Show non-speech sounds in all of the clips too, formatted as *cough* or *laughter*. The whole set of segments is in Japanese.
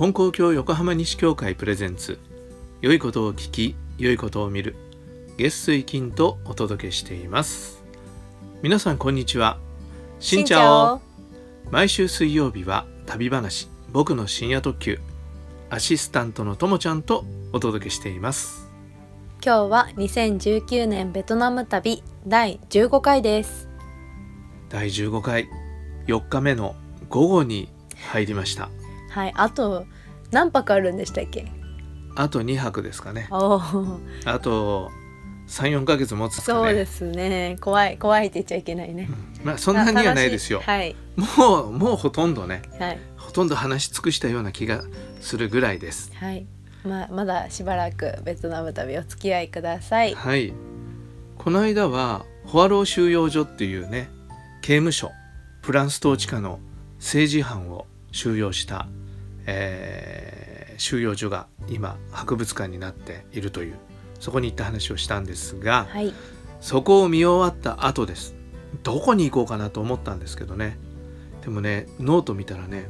金光教横浜西教会プレゼンツ。良いことを聞き良いことを見る。月水金とお届けしています。皆さんこんにちは。しんちゃお。毎週水曜日は旅話僕の深夜特急。アシスタントのともちゃんとお届けしています。今日は2019年ベトナム旅第15回です。第15回4日目の午後に入りましたはいあと何泊あるんでしたっけ？あと2泊ですかね。あと34ヶ月持つかね。そうですね。怖い怖いって言っちゃいけないね。まあそんなにはないですよ、はい。もうもうほとんどねはい。ほとんど話し尽くしたような気がするぐらいです。はい。まあまだしばらくベトナム旅お付き合いください。はい。この間はホアロー収容所っていうね刑務所フランス統治下の政治犯を収容した、えー収容所が今博物館になっているというそこに行った話をしたんですが、はい。そこを見終わった後です。どこに行こうかなと思ったんですけどね。でもねノート見たらね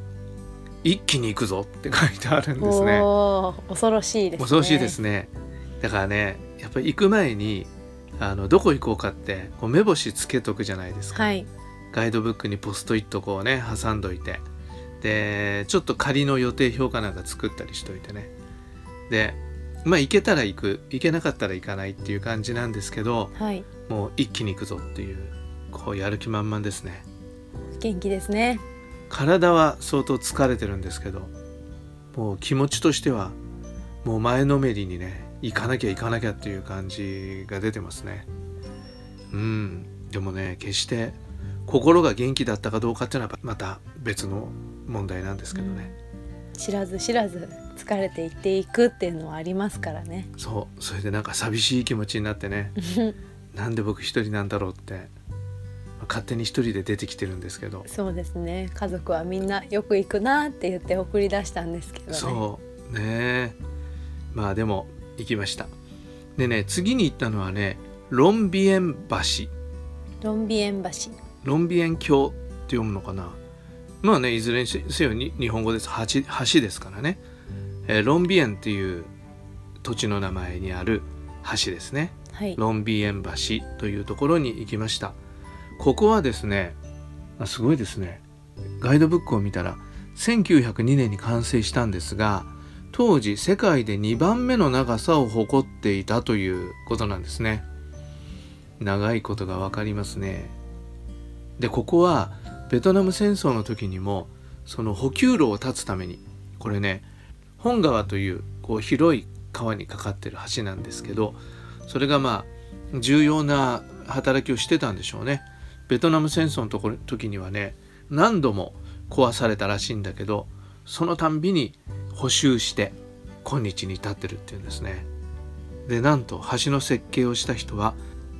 一気に行くぞって書いてあるんですね。恐ろしいですね。恐ろしいですね。だからねやっぱり行く前にあのどこ行こうかってこう目星つけとくじゃないですか、はい。ガイドブックにポストイットこうね挟んどいてでちょっと仮の予定表かなんか作ったりしといてね。でまあ行けたら行く行けなかったら行かないっていう感じなんですけどはい。もう一気に行くぞっていうこうやる気満々ですね。元気ですね。体は相当疲れてるんですけどもう気持ちとしてはもう前のめりにね行かなきゃ行かなきゃっていう感じが出てますね。うん。でもね決して心が元気だったかどうかっていうのはまた別の問題なんですけどね、知らず知らず疲れていっていくっていうのはありますからね。そうそれでなんか寂しい気持ちになってね。*laughs* なんで僕一人なんだろうって。まあ勝手に一人で出てきてるんですけど。そうですね。家族はみんなよく行くなって言って送り出したんですけどね。そうね。まあでも行きました。でね次に行ったのはねロンビエン橋。ロンビエン橋。ロンビエン橋って読むのかなまあねいずれにせよに日本語です。橋橋ですからね、えーロンビエンっていう土地の名前にある橋ですね。はい。ロンビエン橋というところに行きました。ここはですねあすごいですね。ガイドブックを見たら1902年に完成したんですが当時世界で2番目の長さを誇っていたということなんですね。長いことが分かりますね。でここはベトナム戦争の時にもその補給路を断つためにこれね本川というこう広い川にかかってる橋なんですけどそれがまあ重要な働きをしてたんでしょうね。ベトナム戦争のところ時にはね何度も壊されたらしいんだけどそのたんびに補修して今日に至ってるっていうんですね。でなんと橋の設計をした人は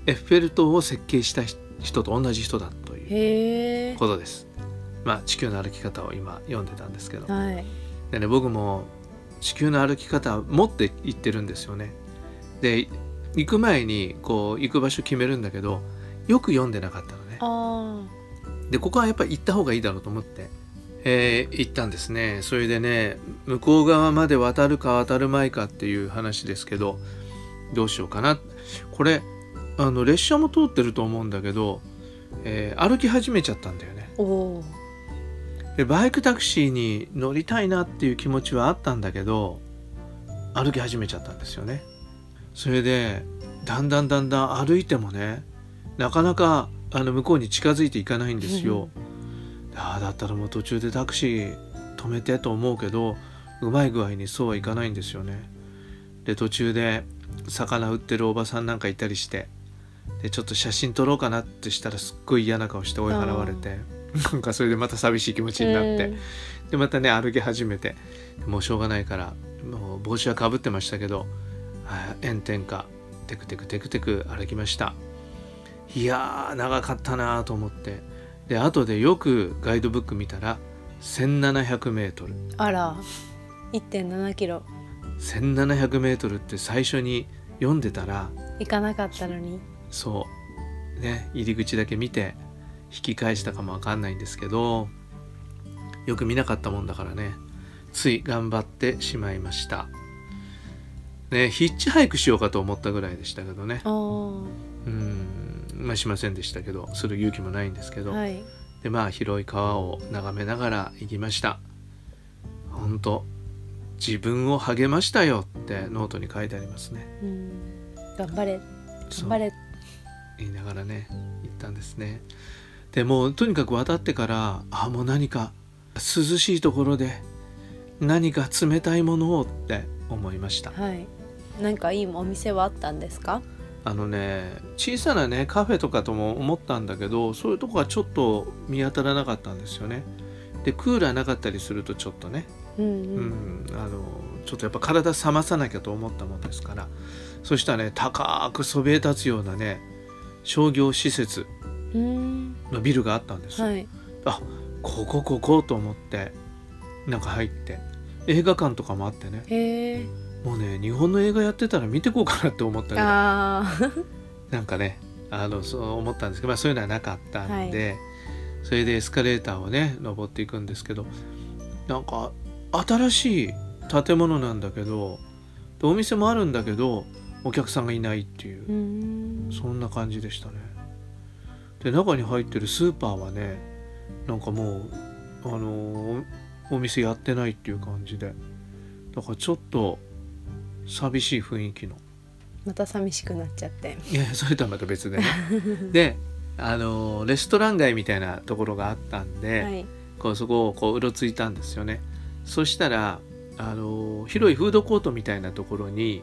エッフェル塔を設計した人と同じ人だとことです。まあ地球の歩き方を今読んでたんですけど。はい。でね僕も地球の歩き方を持って行ってるんですよね。で行く前にこう行く場所決めるんだけどよく読んでなかったのね。あでここはやっぱり行った方がいいだろうと思って、えー行ったんですね。それでね向こう側まで渡るか渡るまいかっていう話ですけどどうしようかな。これあの列車も通ってると思うんだけど、えー歩き始めちゃったんだよね。でバイクタクシーに乗りたいなっていう気持ちはあったんだけど歩き始めちゃったんですよね。それでだんだんだんだん歩いてもねなかなかあの向こうに近づいていかないんですよ、ああだったらもう途中でタクシー止めてと思うけどうまい具合にそうはいかないんですよね。で途中で魚売ってるおばさんなんかいたりしてでちょっと写真撮ろうかなってしたらすっごい嫌な顔して追い払われて *laughs* なんかそれでまた寂しい気持ちになって、うん。でまたね歩き始めて。もうしょうがないからもう帽子はかぶってましたけどあ炎天下。テクテクテクテク歩きました。いやー長かったなと思って。で後でよくガイドブック見たら 1700m あら。1.7キロ。1700m って最初に読んでたら行かなかったのにそう。ね入り口だけ見て引き返したかもわかんないんですけどよく見なかったもんだからね。つい頑張ってしまいました。ねヒッチハイクしようかと思ったぐらいでしたけどね。ああうんまあしませんでしたけどする勇気もないんですけど、はい。でまあ広い川を眺めながら行きました。本当自分を励ましたよってノートに書いてありますね。うん。頑張れ。頑張れ言いながらね行ったんですね。でもうとにかく渡ってからあもう何か涼しいところで何か冷たいものをって思いました。はい。なんかいいお店はあったんですか？あのね小さなねカフェとかとも思ったんだけどそういうとこがちょっと見当たらなかったんですよね。でクーラーなかったりするとちょっとね。うんううんん、あのちょっとやっぱ体冷まさなきゃと思ったもんですから。そしたらね高くそびえ立つようなね商業施設うん。のビルがあったんです。よ、はい。あここここと思ってなんか入って。映画館とかもあってね。もうね日本の映画やってたら見てこうかなって思ったぐらいああ *laughs* なんかねあのそう思ったんですけど、まあ、そういうのはなかったんで、それでエスカレーターをね登っていくんですけどなんか新しい建物なんだけどでお店もあるんだけどお客さんがいないっていう。う、んそんな感じでしたね。で中に入ってるスーパーはねなんかもうあのおお店やってないっていう感じで。だからちょっと寂しい雰囲気の。また寂しくなっちゃって。いやいやそれとはまた別でね。*laughs* であのレストラン街みたいなところがあったんで、はい。こうそこをこううろついたんですよね。そしたらあの広いフードコートみたいなところに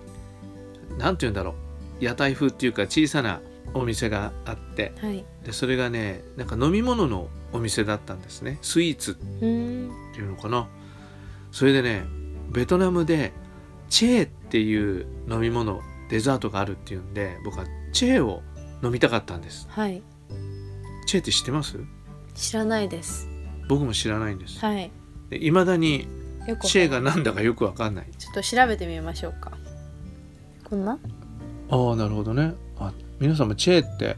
何て言うんだろう屋台風っていうか小さなお店があってはい。でそれがねなんか飲み物のお店だったんですね。スイーツっうんていうのかな。それでねベトナムでチェーっていう飲み物デザートがあるっていうんで僕はチェーを飲みたかったんです。はい。チェーって知ってます？知らないです。僕も知らないんです。はい。いまだにチェーが何だかよくわかんない。ちょっと調べてみましょうか。こんな？ああなるほどね。あ皆さんもチェーって、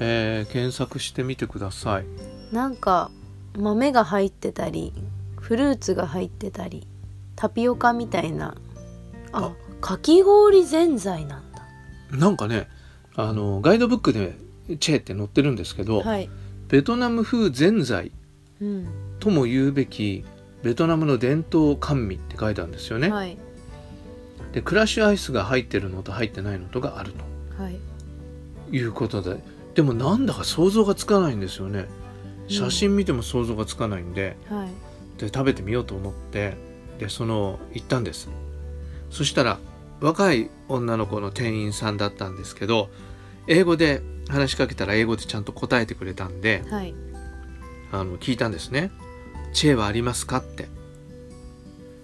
えー検索してみてください。なんか豆が入ってたりフルーツが入ってたりタピオカみたいなあ。かき氷ぜんざいなんだ。なんかねあのガイドブックでチェーって載ってるんですけど、はい。ベトナム風ぜんざいうん。とも言うべきベトナムの伝統甘味って書いてあるんですよね、はいでクラッシュアイスが入ってるのと入ってないのとがあるはい。ということで。でもなんだか想像がつかないんですよね。写真見ても想像がつかないんで、はい。で食べてみようと思って。でその行ったんです。そしたら若い女の子の店員さんだったんですけど英語で話しかけたら英語でちゃんと答えてくれたんではい。あの聞いたんですね「チェーはありますか?」って。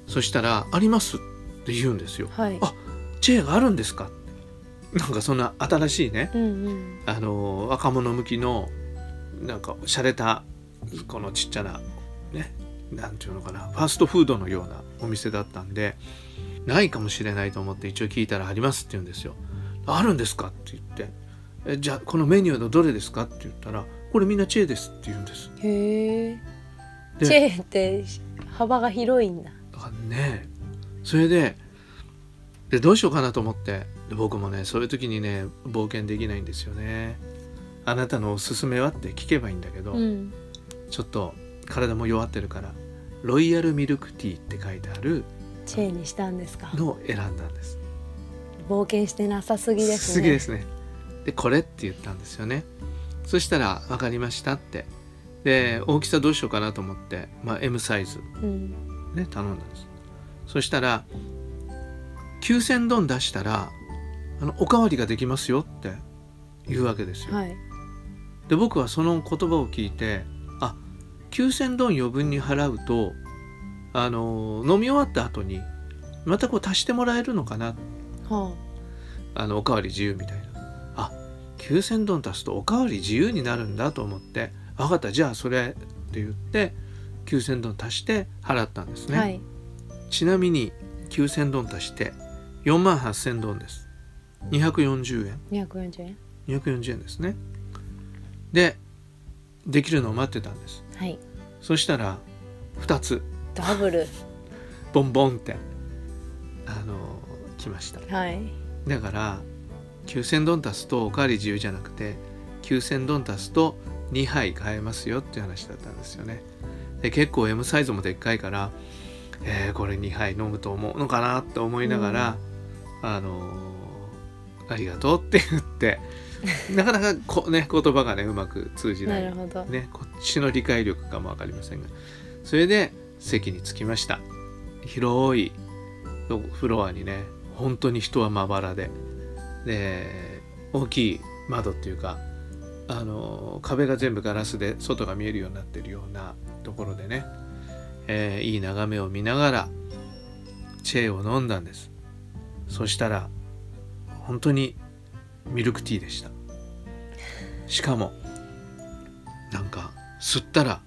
そしたら「あります」って言うんですよ。はい。あチェーがあるんですか？ってなんかそんな新しいねうんうん。あの若者向きのなんか洒落たこのちっちゃなねなんていうのかなファストフードのようなお店だったんでないかもしれないと思って一応聞いたら「あります」って言うんですよ。あるんですかって言ってえじゃあこのメニューのどれですかって言ったらこれみんなチェーですって言うんです。へえでチェーって幅が広いんだ。だねそれででどうしようかなと思ってで僕もねそういう時にね冒険できないんですよね。あなたのおすすめはって聞けばいいんだけど、うんちょっと体も弱ってるからロイヤルミルクティーって書いてあるチェーにしたんですか？のを選んだんです。冒険してなさすぎですねすぎですね。でこれって言ったんですよね。そしたら分かりましたって。で大きさどうしようかなと思って、まあ、M サイズうんね頼んだんです。そしたら9,000ドン出したらあのおかわりができますよって言うわけですよ。はい。で僕はその言葉を聞いてあ9,000ドン余分に払うとあの飲み終わった後にまたこう足してもらえるのかな？はあ。のおかわり自由みたいな。あ9,000ドン足すとおかわり自由になるんだと思って分かった。じゃあそれって言って9,000ドン足して払ったんですね、あはいちなみに9,000ドン足して4万8,000ドンです。240円240円240円ですね。でできるのを待ってたんです。はい。そしたら2つ。ダブル。*laughs* ボンボンってあの来ました。はい。だから9000ドン足すとおかわり自由じゃなくて9000ドン足すと2杯買えますよっていう話だったんですよね。で結構 M サイズもでっかいから、えーこれ2杯飲むと思うのかなって思いながら、あのーありがとうって言って *laughs* なかなかこ、ね、言葉がねうまく通じなないるほど、ね、こっちの理解力かも分かりませんがそれで席に着きました。広いフロアにね本当に人はまばらでで大きい窓っていうかあの壁が全部ガラスで外が見えるようになってるようなところでね、えーいい眺めを見ながらチェーを飲んだんです。そしたら本当にミルクティーでした。しかもなんか吸ったら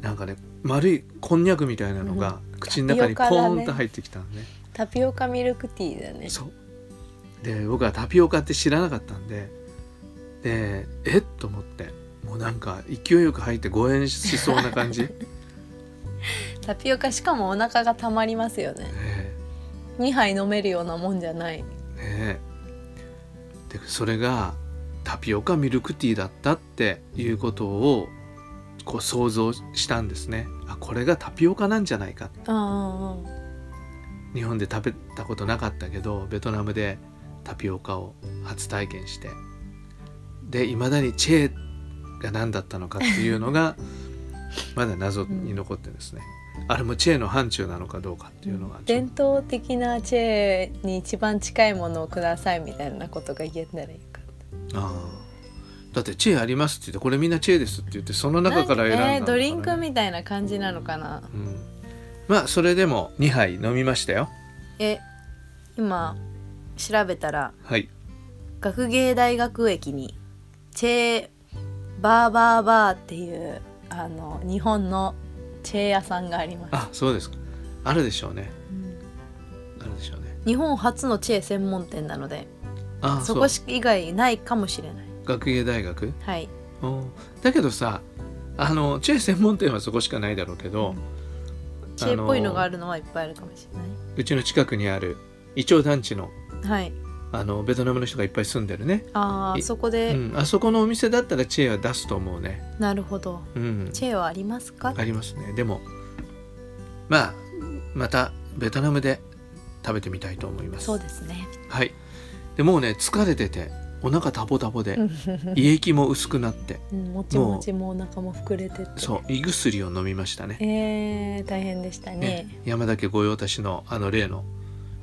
なんかね丸いこんにゃくみたいなのが口の中にポーンと入ってきたのねタピオカミルクティーだね。そう。で僕はタピオカって知らなかったんででえっ？と思ってもうなんか勢いよく入って誤嚥しそうな感じ、ね *laughs* タピオカしかもお腹がたまりますよね。え。2杯飲めるようなもんじゃない。ねえ。でそれがタピオカミルクティーだったっていうことをこう想像したんですね。あこれがタピオカなんじゃないか。あ日本で食べたことなかったけどベトナムでタピオカを初体験して。でいまだにチェーが何だったのかっていうのが *laughs* まだ謎に残ってるんですね、あれもチェーの範疇なのかどうかっていうのが伝統的なチェーに一番近いものをくださいみたいなことが言えたらいいかとあーだってチェーありますって言ってこれみんなチェーですって言ってその中から選んだのかな。えードリンクみたいな感じなのかな。うん、まあそれでも2杯飲みましたよ。え今調べたらはい。学芸大学駅にチェーバーバーバーっていうあの日本のチェー屋さんがあります、あそうですか。あるでしょうね。うん。あるでしょうね。日本初のチェー専門店なのであそこし以外ないかもしれない。学芸大学？はい。うんだけどさあのチェー専門店はそこしかないだろうけど、チェーっぽいのがあるるのはいっぱいあるかもしれなうちの近くにあるイチョウ団地のいはいあのベトナムの人がいっぱい住んでるね、ああいそこで、うん、あそこのお店だったらチェーは出すと思うね、なるほど。うん、チェーはありますか？ありますね。でもまあまたベトナムで食べてみたいと思います。そうですね。はい。でもうね疲れててお腹タボタボで *laughs* 胃液も薄くなってうんもちもちもお腹も膨れてって。そう胃薬を飲みましたね。えー、大変でしたね。ね山田家御用達のあの例の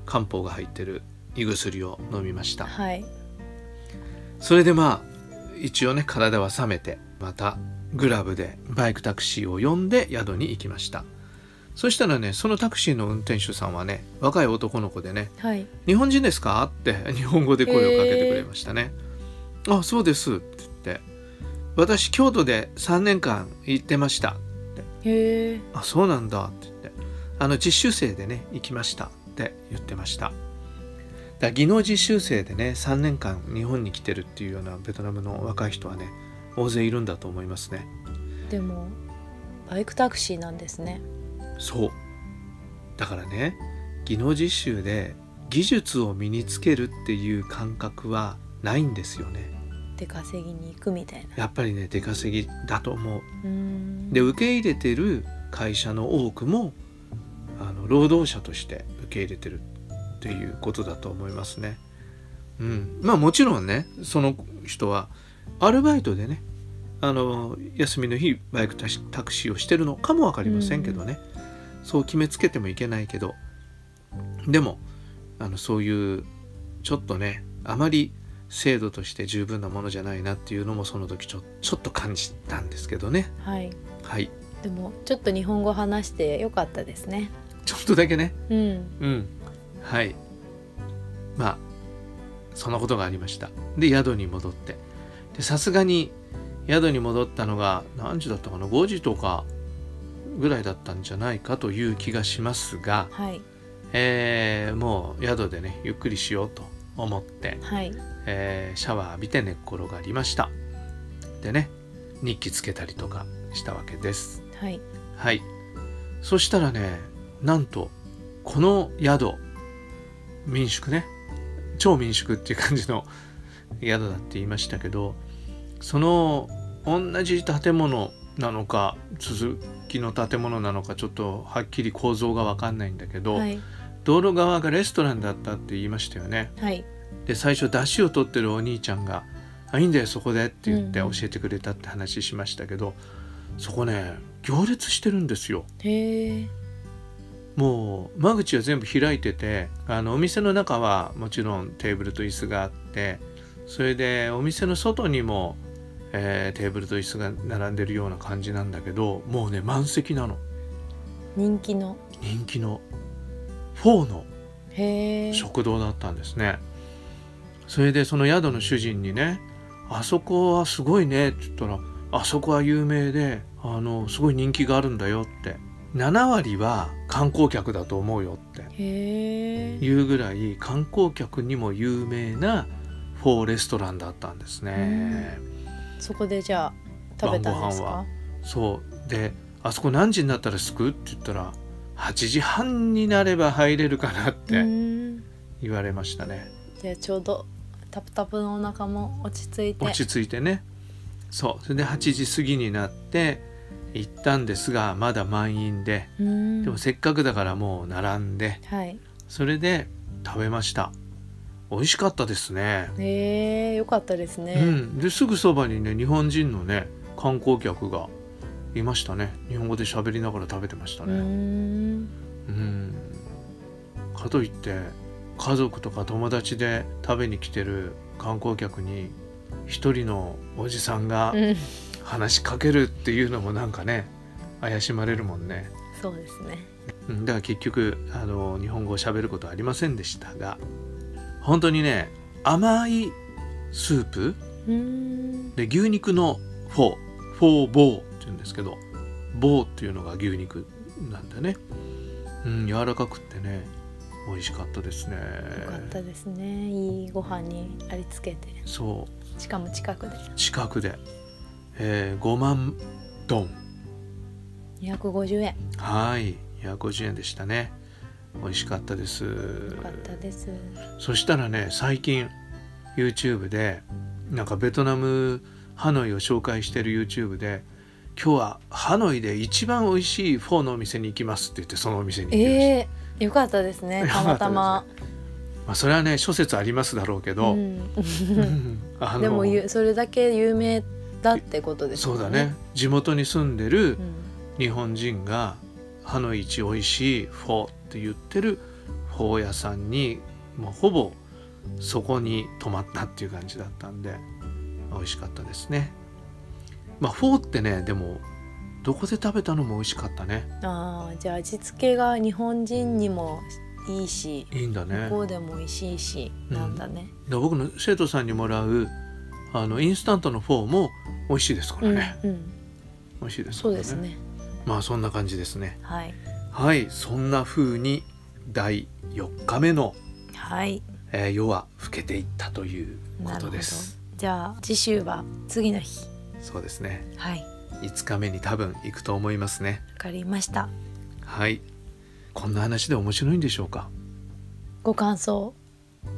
漢方が入ってる胃薬を飲みました。はい。それでまあ一応ね体は冷めてまたグラブでバイクタクシーを呼んで宿に行きました。そしたらねそのタクシーの運転手さんはね若い男の子でねはい「日本人ですか?」って日本語で声をかけてくれましたね「あそうです」って言って「私京都で3年間行ってました」へえあそうなんだ。って言ってあの実習生でね行きました。って言ってましただ技能実習生でね3年間日本に来てるっていうようなベトナムの若い人はね大勢いるんだと思いますね。でもバイクタクシーなんですね。そう。だからね技能実習で技術を身につけるっていう感覚はないんですよね。出稼ぎに行くみたいな。やっぱりね出稼ぎだと思う。で受け入れてる会社の多くもあの労働者として受け入れてるっていうことだと思いますね。うん、まあもちろんねその人はアルバイトでねあの休みの日バイクタクシーをしてるのかも分かりませんけどね、そう決めつけてもいけないけど。でもあのそういうちょっとねあまり制度として十分なものじゃないなっていうのもその時ちょちょっと感じたんですけどね。はい。はい。でもちょっと日本語話してよかったですね。ちょっとだけね。うん。うんはい。まあそんなことがありました。で宿に戻って。でさすがに宿に戻ったのが何時だったかな？5時とかぐらいだったんじゃないかという気がしますが、はい。えーもう宿でねゆっくりしようと思って、はい。えーシャワー浴びて寝っ転がりました。でね日記つけたりとかしたわけです。はい。はい。そしたらねなんとこの宿民宿ね。超民宿っていう感じの宿だって言いましたけどその同じ建物なのか続きの建物なのかちょっとはっきり構造が分かんないんだけど、はい。道路側がレストランだったって言いましたよね。はい。で最初出汁を取ってるお兄ちゃんが「あいいんだよそこで」って言ってうん教えてくれたって話しましたけど、そこね行列してるんですよ。へえもう間口は全部開いててあのお店の中はもちろんテーブルと椅子があってそれでお店の外にも、えーテーブルと椅子が並んでるような感じなんだけどもうね満席なの。人気の？人気の。フォーのへえ食堂だったんですね。それでその宿の主人にね「あそこはすごいね」って言ったら「あそこは有名であのすごい人気があるんだよ」って7割は観光客だと思うよって。いうぐらい観光客にも有名なフォーレストランだったんですね。そこでじゃあ食べたんです晩ご飯は。かそう。で「あそこ何時になったらすく?」って言ったら「8時半になれば入れるかな」っうて言われましたね。じゃあちょうどタプタプのお腹も落ち着いて。落ち着いてね。そう。それで8時過ぎになって行ったんですがまだ満員で。でもせっかくだからもう並んではい。それで食べました。美味しかったですね、へえよかったですね、うん。ですぐそばにね日本人のね観光客がいましたね。日本語で喋りながら食べてましたね。ん。うん。かといって家族とか友達で食べに来てる観光客に一人のおじさんがうん話しかけるっていうのもなんかね怪しまれるもんね、そうですね。うん、だから結局あの日本語を喋ることはありませんでしたが本当にね甘いスープ？で牛肉のフォーフォーボーっていうんですけどボーっていうのが牛肉なんだね、うん、柔らかくってね美味しかったですね。よかったですね。いいご飯にありつけて。そう。しかも近くで。近くで、えー5万ドン250円。はい150円でしたね。美味しかったです。よかったです。そしたらね最近 YouTube でなんかベトナムハノイを紹介してる YouTube で今日はハノイで一番美味しいフォーのお店に行きますって言ってそのお店に行きました、ええ *laughs* よかったですね。たまたま。まあ、それはね諸説ありますだろうけど、うん。*laughs* でもゆそれだけ有名だってことですもそうんだね。地元に住んでるうん。日本人がハノイ一美味しいフォーって言ってるフォー屋さんにもうほぼそこに泊まったっていう感じだったんで美味しかったですね。まあフォーってねでもどこで食べたのも美味しかったね。ああじゃあ味付けが日本人にもいいしいいんだね。向こうでも美味しいし、うん。なんだね。で僕の生徒さんにもらうあのインスタントのフォーも美味しいですからね、うんうん。美味しいですからそうですね。まあそんな感じですね。はい。はい。そんな風に第4日目のはい。えー夜は更けていったということです。じゃあ次週は次の日。そうですね。はい。5日目に多分行くと思いますね。わかりました。はい。こんな話で面白いんでしょうか？ご感想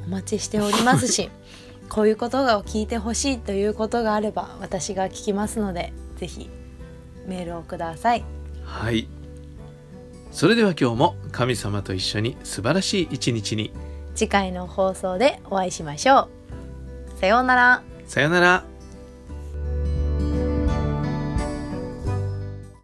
お待ちしておりますし *laughs* こういうことが聞いてほしいということがあれば私が聞きますのでぜひメールをくださいはい。それでは今日も神様と一緒に素晴らしい一日に。次回の放送でお会いしましょうさようならさよなら。